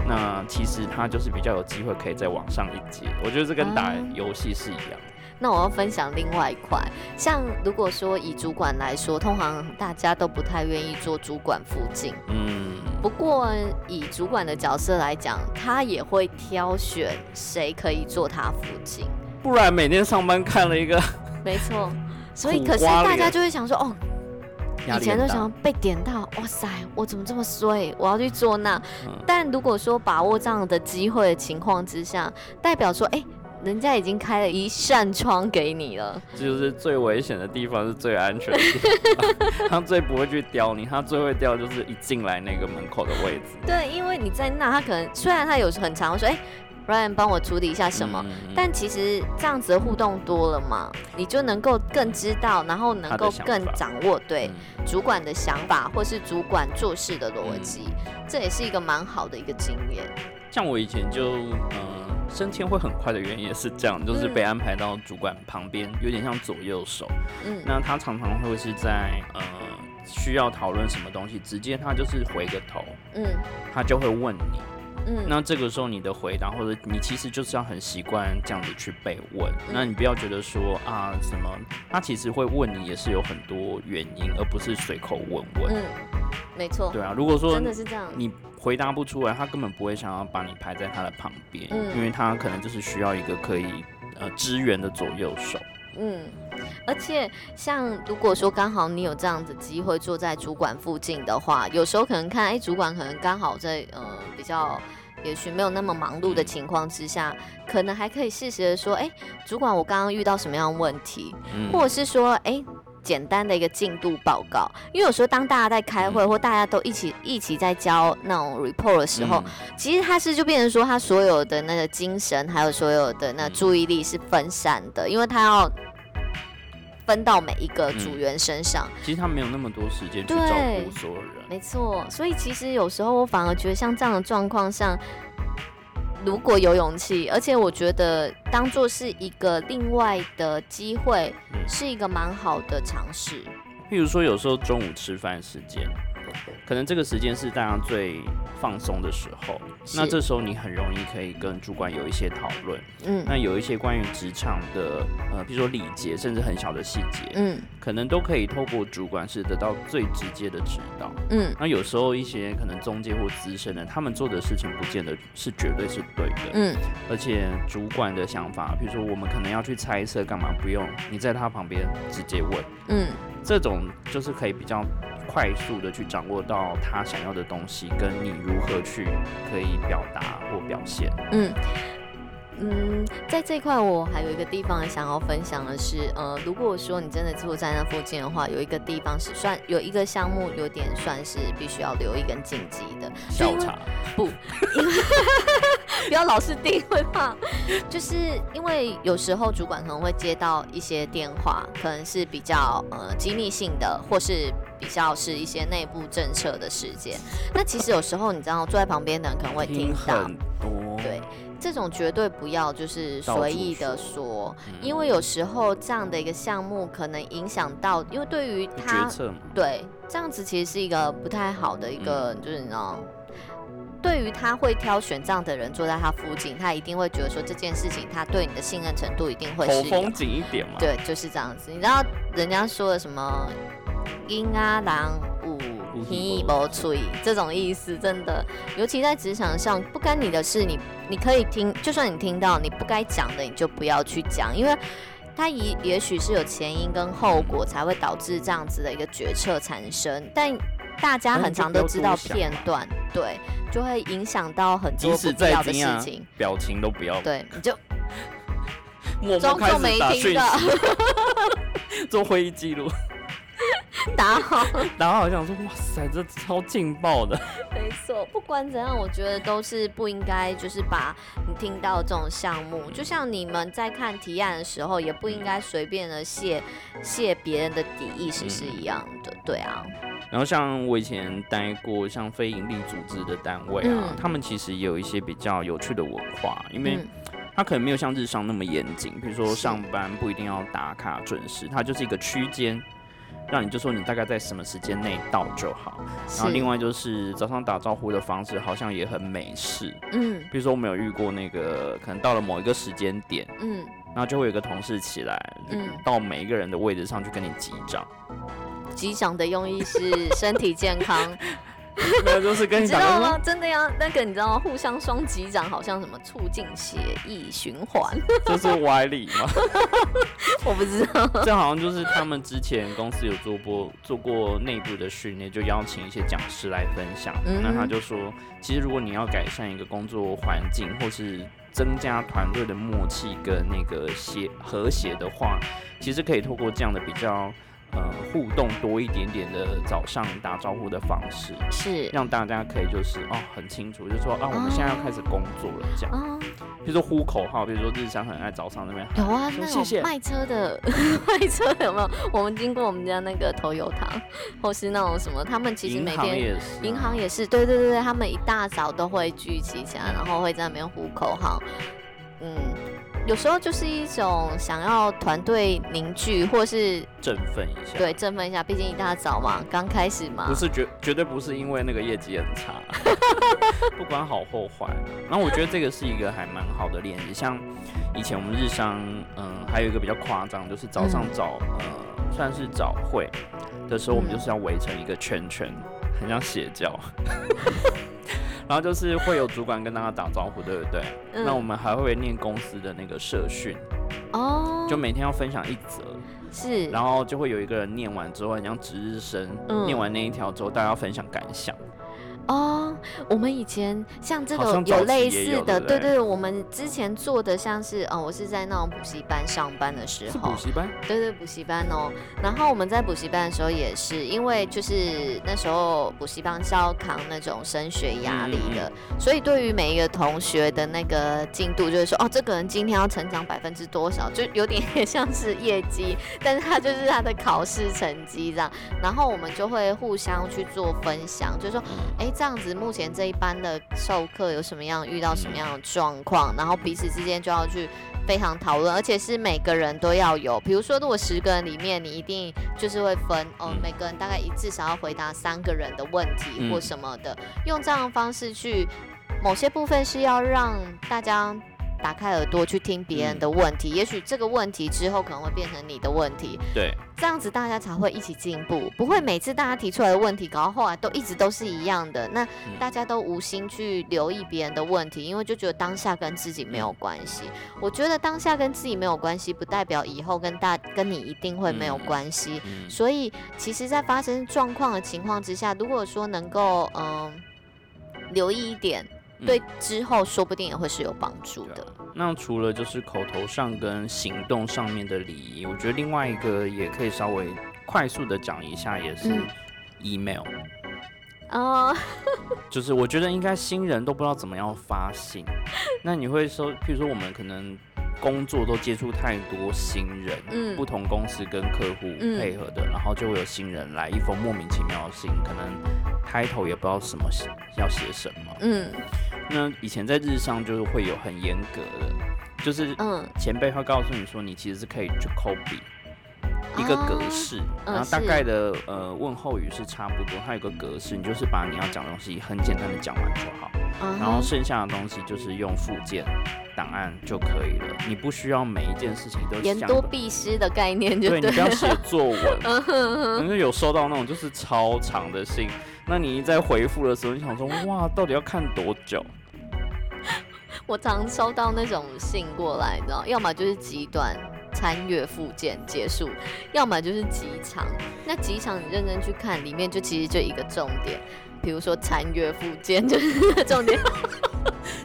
那其实他就是比较有机会可以再往上一阶。我觉得这跟打游戏是一样。那我要分享另外一块，像如果说以主管来说，通常大家都不太愿意做主管附近。嗯。不过以主管的角色来讲，他也会挑选谁可以做他附近。不然每天上班看了一个。没错。所以可是大家就会想说，哦，以前都想被点到，哇塞，我怎么这么衰？我要去做那。但如果说把握这样的机会的情况之下，代表说，哎。人家已经开了一扇窗给你了，这就是最危险的地方，是最安全的地方。他最不会去叼你，他最会叼就是一进来那个门口的位置。对，因为你在那，他可能虽然他有时很长，说哎，Ryan 帮我处理一下什么，但其实这样子的互动多了嘛，你就能够更知道，然后能够更掌握对主管的想法，或是主管做事的逻辑，这也是一个蛮好的一个经验。像我以前就嗯。升迁会很快的原因也是这样，就是被安排到主管旁边，有点像左右手。嗯，那他常常会是在呃需要讨论什么东西，直接他就是回个头，嗯，他就会问你，嗯，那这个时候你的回答或者你其实就是要很习惯这样子去被问，那你不要觉得说啊什么，他其实会问你也是有很多原因，而不是随口问问。嗯，没错。对啊，如果说真的是这样，你。回答不出来，他根本不会想要把你排在他的旁边，因为他可能就是需要一个可以呃支援的左右手。嗯，而且像如果说刚好你有这样子机会坐在主管附近的话，有时候可能看哎主管可能刚好在呃比较也许没有那么忙碌的情况之下，可能还可以适时的说哎主管我刚刚遇到什么样的问题，或者是说哎。简单的一个进度报告，因为有时候当大家在开会或大家都一起一起在交那种 report 的时候，其实他是就变成说他所有的那个精神还有所有的那注意力是分散的，因为他要分到每一个组员身上。其实他没有那么多时间去照顾所有人。没错，所以其实有时候我反而觉得像这样的状况上。如果有勇气，而且我觉得当做是一个另外的机会，是一个蛮好的尝试。譬如说，有时候中午吃饭时间。可能这个时间是大家最放松的时候，那这时候你很容易可以跟主管有一些讨论，嗯，那有一些关于职场的，呃，比如说礼节，甚至很小的细节，嗯，可能都可以透过主管是得到最直接的指导，嗯，那有时候一些可能中介或资深的，他们做的事情不见得是绝对是对的，嗯，而且主管的想法，比如说我们可能要去猜测干嘛，不用你在他旁边直接问，嗯，这种就是可以比较。快速的去掌握到他想要的东西，跟你如何去可以表达或表现。嗯嗯，在这块我还有一个地方想要分享的是，呃，如果说你真的住在那附近的话，有一个地方是算有一个项目，有点算是必须要留一根禁忌的。小茶不，不要老是定会怕，就是因为有时候主管可能会接到一些电话，可能是比较呃机密性的，或是。比较是一些内部政策的事件，那其实有时候你知道坐在旁边的人可能会听到，对，这种绝对不要就是随意的说，因为有时候这样的一个项目可能影响到，因为对于他，对，这样子其实是一个不太好的一个，就是你知道，对于他会挑选这样的人坐在他附近，他一定会觉得说这件事情他对你的信任程度一定会是风景一点嘛，对，就是这样子，你知道人家说的什么？阴啊，狼五皮薄吹这种意思，真的，尤其在职场上，不干你的事，你你可以听，就算你听到你不该讲的，你就不要去讲，因为他也也许是有前因跟后果，才会导致这样子的一个决策产生。但大家很常都知道片段，对，就会影响到很多不必要的事情，表情都不要，对，你就 装作没听的，做会议记录。打好，打好，想说哇塞，这超劲爆的。没错，不管怎样，我觉得都是不应该，就是把你听到这种项目，就像你们在看提案的时候，也不应该随便的泄泄别人的底意识是一样的，对啊。然后像我以前待过像非营利组织的单位啊，他们其实也有一些比较有趣的文化，因为他可能没有像日商那么严谨，比如说上班不一定要打卡准时，它就是一个区间。让你就说你大概在什么时间内到就好，然后另外就是早上打招呼的方式好像也很美式，嗯，比如说我们有遇过那个可能到了某一个时间点，嗯，然后就会有个同事起来，嗯，到每一个人的位置上去跟你击掌，击掌的用意是身体健康。没有，就是跟你知道吗？真的呀，那个你知道吗？互相双击掌，好像什么促进血液循环，这是歪理吗？我不知道。这好像就是他们之前公司有做过做过内部的训练，就邀请一些讲师来分享。那他就说，其实如果你要改善一个工作环境，或是增加团队的默契跟那个协和谐的话，其实可以透过这样的比较。呃，互动多一点点的早上打招呼的方式，是让大家可以就是哦很清楚，就是说啊，我们现在要开始工作了这样。比比如说呼口号，比如说日商很爱早上那边有啊，那种卖车的 卖车有没有？我们经过我们家那个头油堂，或是那种什么，他们其实每天银行也是，对对对对，他们一大早都会聚集起来，然后会在那边呼口号，嗯。有时候就是一种想要团队凝聚，或是振奋一下。对，振奋一下，毕竟一大早嘛，刚开始嘛。不是绝绝对不是因为那个业绩很差，不管好或坏。然后我觉得这个是一个还蛮好的练习。像以前我们日商，嗯，还有一个比较夸张，就是早上早，呃，算是早会的时候，我们就是要围成一个圈圈，很像邪教。然后就是会有主管跟大家打招呼，对不对？那我们还会念公司的那个社训，哦，就每天要分享一则，是，然后就会有一个人念完之后，很像值日生，念完那一条之后，大家要分享感想。哦，我们以前像这个有类似的，对对，我们之前做的像是，哦，我是在那种补习班上班的时候，补习班，对对，补习班哦。然后我们在补习班的时候也是，因为就是那时候补习班是要扛那种升学压力的，所以对于每一个同学的那个进度，就是说，哦，这个人今天要成长百分之多少，就有点 像是业绩，但是他就是他的考试成绩这样。然后我们就会互相去做分享，就是说，哎。这样子，目前这一班的授课有什么样遇到什么样的状况，然后彼此之间就要去非常讨论，而且是每个人都要有。比如说，如果十个人里面，你一定就是会分哦，每个人大概一至少要回答三个人的问题或什么的，用这样的方式去，某些部分是要让大家。打开耳朵去听别人的问题，也许这个问题之后可能会变成你的问题。对，这样子大家才会一起进步，不会每次大家提出来的问题搞到后来都一直都是一样的。那大家都无心去留意别人的问题，因为就觉得当下跟自己没有关系。我觉得当下跟自己没有关系，不代表以后跟大跟你一定会没有关系。所以，其实，在发生状况的情况之下，如果说能够嗯留意一点。对，之后说不定也会是有帮助的。那除了就是口头上跟行动上面的礼仪，我觉得另外一个也可以稍微快速的讲一下，也是 email。哦，就是我觉得应该新人都不知道怎么样发信。那你会说，譬如说我们可能工作都接触太多新人，嗯，不同公司跟客户配合的，然后就会有新人来一封莫名其妙的信，可能。开头也不知道什么写要写什么，嗯，那以前在日上就是会有很严格的，就是嗯前辈会告诉你说你其实是可以去 copy 一个格式，然后大概的呃问候语是差不多，它有个格式，你就是把你要讲的东西很简单的讲完就好，然后剩下的东西就是用附件档案就可以了，你不需要每一件事情都言多必失的概念，就对你不要写作文，因为有收到那种就是超长的信。那你在回复的时候，你想说哇，到底要看多久？我常收到那种信过来，你知道，要么就是极短参阅附件结束，要么就是极长。那极长你认真去看，里面就其实就一个重点，比如说参阅附件 就是重点。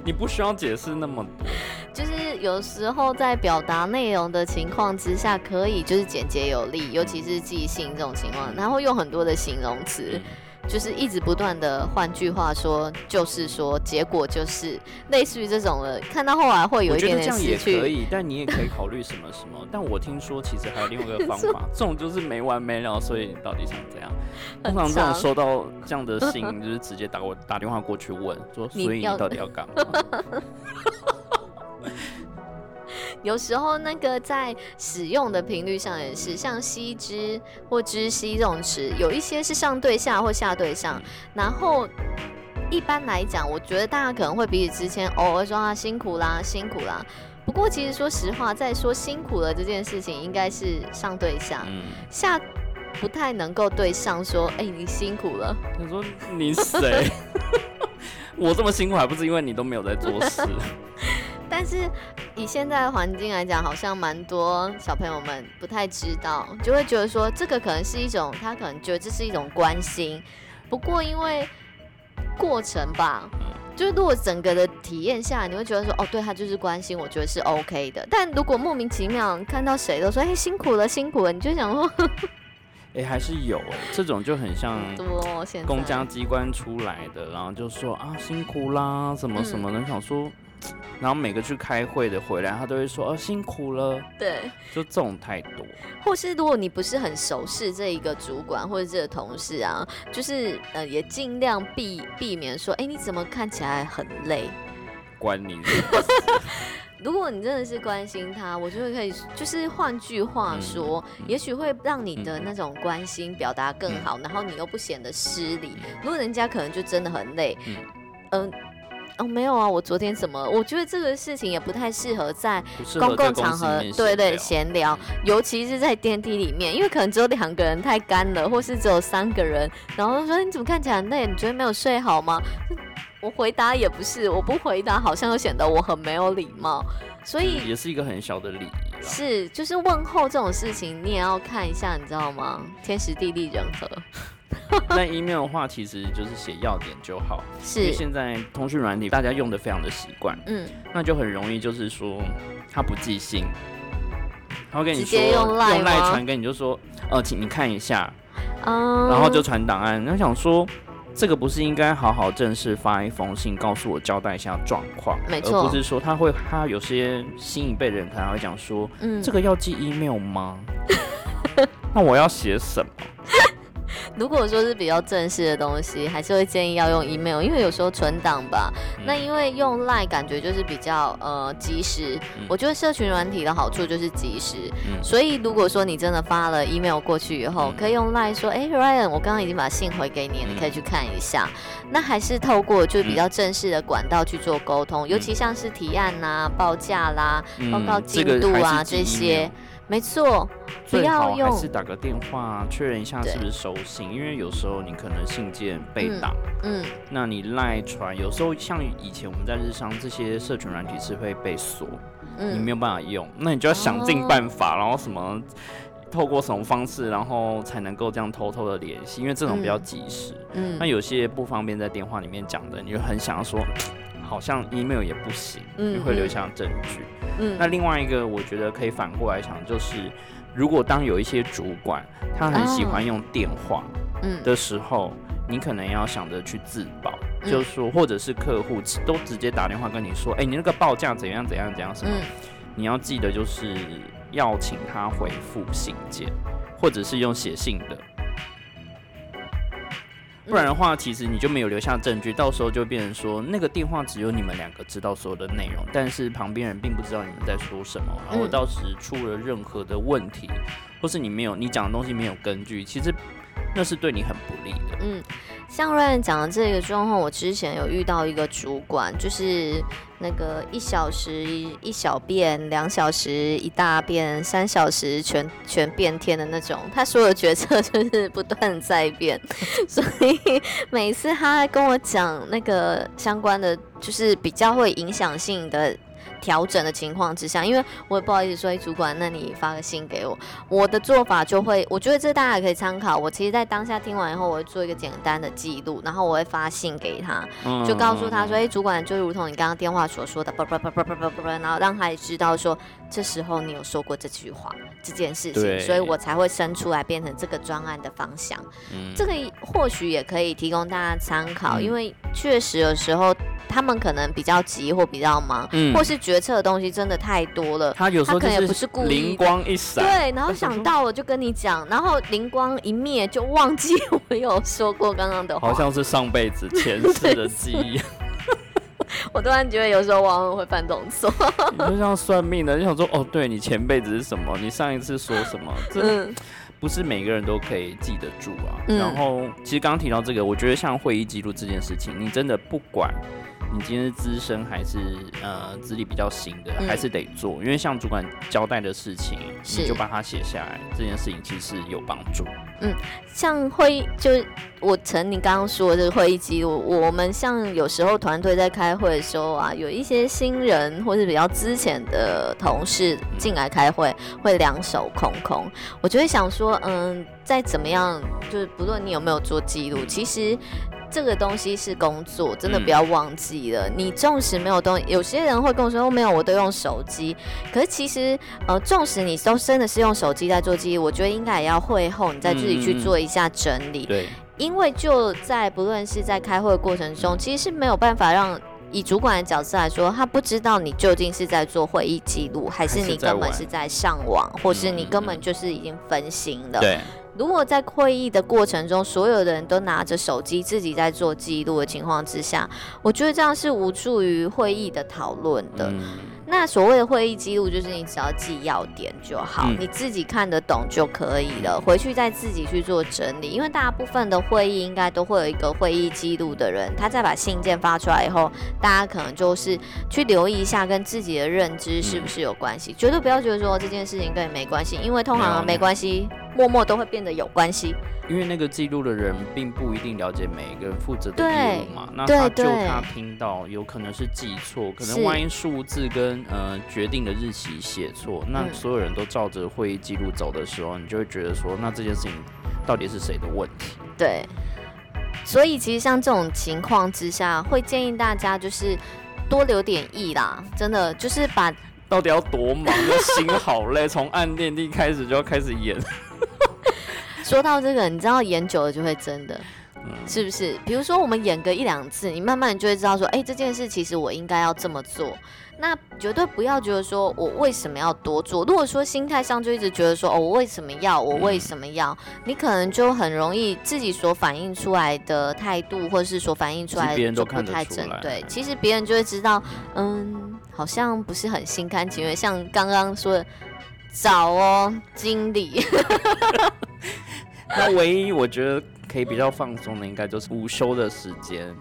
你不需要解释那么多，就是有时候在表达内容的情况之下，可以就是简洁有力，尤其是寄信这种情况，然后用很多的形容词。就是一直不断的换句话说，就是说结果就是类似于这种的，看到后来会有一点点失去。这样也可以，但你也可以考虑什么什么。但我听说其实还有另外一个方法，这种就是没完没了，所以到底想怎样？通常这种收到这样的信，就是直接打我打电话过去问，说所以你到底要干嘛？有时候那个在使用的频率上也是，像吸之或知悉这种词，有一些是上对下或下对上。然后一般来讲，我觉得大家可能会彼此之间偶尔说啊辛苦啦，辛苦啦。不过其实说实话，在说辛苦了这件事情，应该是上对下，下不太能够对上说，哎，你辛苦了。你说你谁？我这么辛苦还不是因为你都没有在做事？但是以现在的环境来讲，好像蛮多小朋友们不太知道，就会觉得说这个可能是一种，他可能觉得这是一种关心。不过因为过程吧，就是如果整个的体验下来，你会觉得说哦，对他就是关心，我觉得是 OK 的。但如果莫名其妙看到谁都说哎辛苦了辛苦了，你就想说，哎还是有哎，这种就很像公家机关出来的，然后就说啊辛苦啦什么什么的，想说。然后每个去开会的回来，他都会说哦辛苦了，对，就这种态度。或是如果你不是很熟悉这一个主管或者这个同事啊，就是呃也尽量避避免说，哎你怎么看起来很累？关你。如果你真的是关心他，我就会可以，就是换句话说，也许会让你的那种关心表达更好，然后你又不显得失礼。如果人家可能就真的很累，嗯。哦，没有啊，我昨天怎么？我觉得这个事情也不太适合在公共场合，对对，闲聊，尤其是在电梯里面，因为可能只有两个人太干了，或是只有三个人，然后说你怎么看起来很累？你昨天没有睡好吗？我回答也不是，我不回答好像又显得我很没有礼貌，所以也是一个很小的礼仪。是，就是问候这种事情，你也要看一下，你知道吗？天时地利人和。那 email 的话，其实就是写要点就好。是，因为现在通讯软体大家用的非常的习惯，嗯，那就很容易就是说他不记性，他会跟你说用赖传给你，就说呃，请你看一下，然后就传档案。那想说这个不是应该好好正式发一封信，告诉我交代一下状况，没错，而不是说他会他有些新一辈的人可能会讲说，嗯，这个要寄 email 吗？那我要写什么？如果说是比较正式的东西，还是会建议要用 email，因为有时候存档吧。那因为用 line 感觉就是比较呃及时。我觉得社群软体的好处就是及时。所以如果说你真的发了 email 过去以后，可以用 line 说，哎，Ryan，我刚刚已经把信回给你，你可以去看一下。那还是透过就是比较正式的管道去做沟通，尤其像是提案呐、报价啦、报告进度啊这些。没错，最好还是打个电话确认一下是不是收信，因为有时候你可能信件被挡，嗯，那你赖传，有时候像以前我们在日商这些社群软体是会被锁，嗯，你没有办法用，那你就要想尽办法，然后什么透过什么方式，然后才能够这样偷偷的联系，因为这种比较及时，嗯，那有些不方便在电话里面讲的，你就很想要说。好像 email 也不行，你会留下证据。嗯，那另外一个我觉得可以反过来想，就是如果当有一些主管他很喜欢用电话嗯的时候，你可能要想着去自保，就是说，或者是客户都直接打电话跟你说，哎，你那个报价怎样怎样怎样什么，你要记得就是要请他回复信件，或者是用写信的。不然的话，其实你就没有留下证据，到时候就变成说那个电话只有你们两个知道所有的内容，但是旁边人并不知道你们在说什么。然后到时出了任何的问题，或是你没有你讲的东西没有根据，其实那是对你很不利的。嗯。像瑞安讲的这个状况，我之前有遇到一个主管，就是那个一小时一小便，两小时一大便，三小时全全变天的那种，他所有的决策就是不断在变，所以每次他跟我讲那个相关的，就是比较会影响性的。调整的情况之下，因为我也不好意思说，哎主管，那你发个信给我，我的做法就会，我觉得这大家也可以参考。我其实，在当下听完以后，我会做一个简单的记录，然后我会发信给他，就告诉他说，哎，主管就如同你刚刚电话所说的，叭叭叭叭叭叭叭，然后让他也知道说，这时候你有说过这句话，这件事情，所以我才会生出来变成这个专案的方向。这个或许也可以提供大家参考，因为确实有时候。他们可能比较急或比较忙，或是决策的东西真的太多了。他有时候可能也不是故意，灵光一闪，对，然后想到我就跟你讲，然后灵光一灭就忘记 我有说过刚刚的话，好像是上辈子前世的记忆。我突然觉得有时候往往会犯这种错，就像算命的，就想说哦，对你前辈子是什么？你上一次说什么？这不是每个人都可以记得住啊。然后其实刚刚提到这个，我觉得像会议记录这件事情，你真的不管。你今天是资深还是呃资历比较新的，还是得做，因为像主管交代的事情，你就把它写下来，这件事情其实有帮助。嗯，像会议，就我曾你刚刚说的这个会议记录，我们像有时候团队在开会的时候啊，有一些新人或是比较之前的同事进来开会，会两手空空，我就会想说，嗯，再怎么样，就是不论你有没有做记录，其实。这个东西是工作，真的不要忘记了。你纵使没有东西，有些人会跟我说：“哦，没有，我都用手机。”可是其实，呃，纵使你都真的是用手机在做记忆，我觉得应该也要会后，你再自己去做一下整理。对，因为就在不论是在开会的过程中，其实是没有办法让。以主管的角色来说，他不知道你究竟是在做会议记录，还是你根本是在上网，或是你根本就是已经分心了。对。如果在会议的过程中，所有的人都拿着手机自己在做记录的情况之下，我觉得这样是无助于会议的讨论的。那所谓的会议记录，就是你只要记要点就好，你自己看得懂就可以了，回去再自己去做整理。因为大部分的会议应该都会有一个会议记录的人，他再把信件发出来以后，大家可能就是去留意一下跟自己的认知是不是有关系，绝对不要觉得说这件事情跟你没关系，因为通常没关系。默默都会变得有关系，因为那个记录的人并不一定了解每一个人负责的业务嘛。那他就他听到有可能是记错，可能万一数字跟呃决定的日期写错，那所有人都照着会议记录走的时候，你就会觉得说，那这件事情到底是谁的问题？对。所以其实像这种情况之下，会建议大家就是多留点意啦，真的就是把 到底要多忙，心好累，从暗恋地开始就要开始演。说到这个，你知道演久了就会真的，是不是？比如说我们演个一两次，你慢慢就会知道说，哎，这件事其实我应该要这么做。那绝对不要觉得说我为什么要多做。如果说心态上就一直觉得说，哦，我为什么要，我为什么要，你可能就很容易自己所反映出来的态度，或者是所反映出来的就不太正对。其实别人就会知道，嗯，好像不是很心甘情愿。像刚刚说的。找哦，经理。那唯一我觉得可以比较放松的，应该就是午休的时间，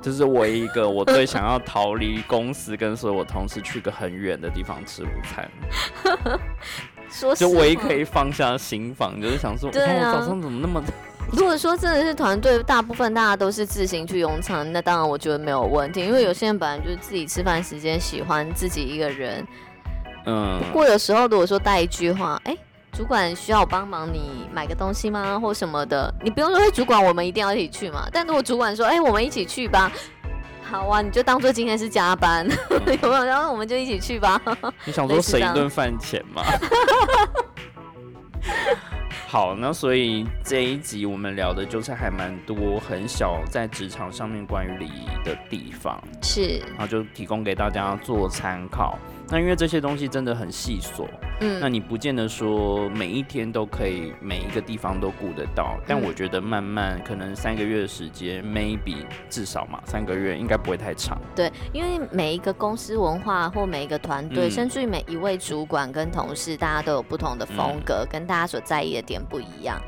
就是唯一一个我最想要逃离公司，跟所有我同事去个很远的地方吃午餐。说就唯一可以放下心房，就是想说，对啊，早上怎么那么 如果说真的是团队，大部分大家都是自行去用餐，那当然我觉得没有问题，因为有些人本来就是自己吃饭时间喜欢自己一个人。嗯，不过有时候如果说带一句话，哎，主管需要我帮忙你买个东西吗，或什么的，你不用说，主管我们一定要一起去嘛。但如果主管说，哎，我们一起去吧，好啊，你就当做今天是加班，有没有？然后我们就一起去吧。你想说省一顿饭钱吗？好，那所以这一集我们聊的就是还蛮多很小在职场上面关于礼仪的地方，是，然后就提供给大家做参考。那因为这些东西真的很细琐，嗯，那你不见得说每一天都可以每一个地方都顾得到，但我觉得慢慢可能三个月的时间，maybe 至少嘛，三个月应该不会太长。对，因为每一个公司文化或每一个团队，甚至于每一位主管跟同事，大家都有不同的风格，跟大家所在意的点不一样。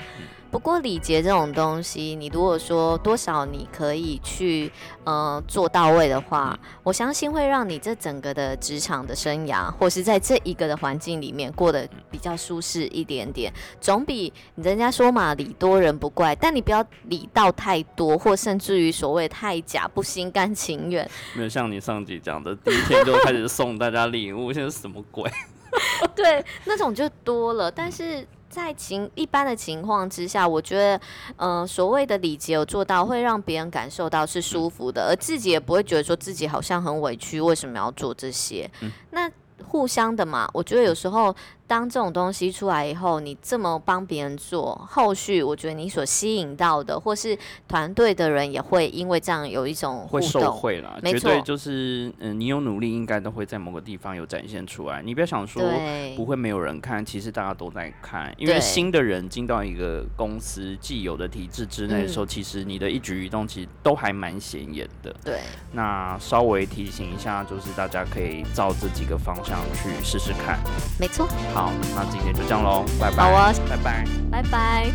不过礼节这种东西，你如果说多少你可以去呃做到位的话，我相信会让你这整个的职场的生涯，或是在这一个的环境里面过得比较舒适一点点，总比人家说嘛礼多人不怪，但你不要礼到太多，或甚至于所谓太假不心甘情愿。没有像你上集讲的，第一天就开始送大家礼物，现在什么鬼？对，那种就多了，但是。在情一般的情况之下，我觉得，嗯，所谓的礼节有做到，会让别人感受到是舒服的，而自己也不会觉得说自己好像很委屈，为什么要做这些？那互相的嘛，我觉得有时候。当这种东西出来以后，你这么帮别人做，后续我觉得你所吸引到的，或是团队的人也会因为这样有一种会受惠啦。绝对就是嗯，你有努力，应该都会在某个地方有展现出来。你不要想说不会没有人看，其实大家都在看，因为新的人进到一个公司既有的体制之内的时候，其实你的一举一动其实都还蛮显眼的。对，那稍微提醒一下，就是大家可以照这几个方向去试试看。没错。好。好，那今天就这样喽，拜拜。好啊，拜拜，拜拜。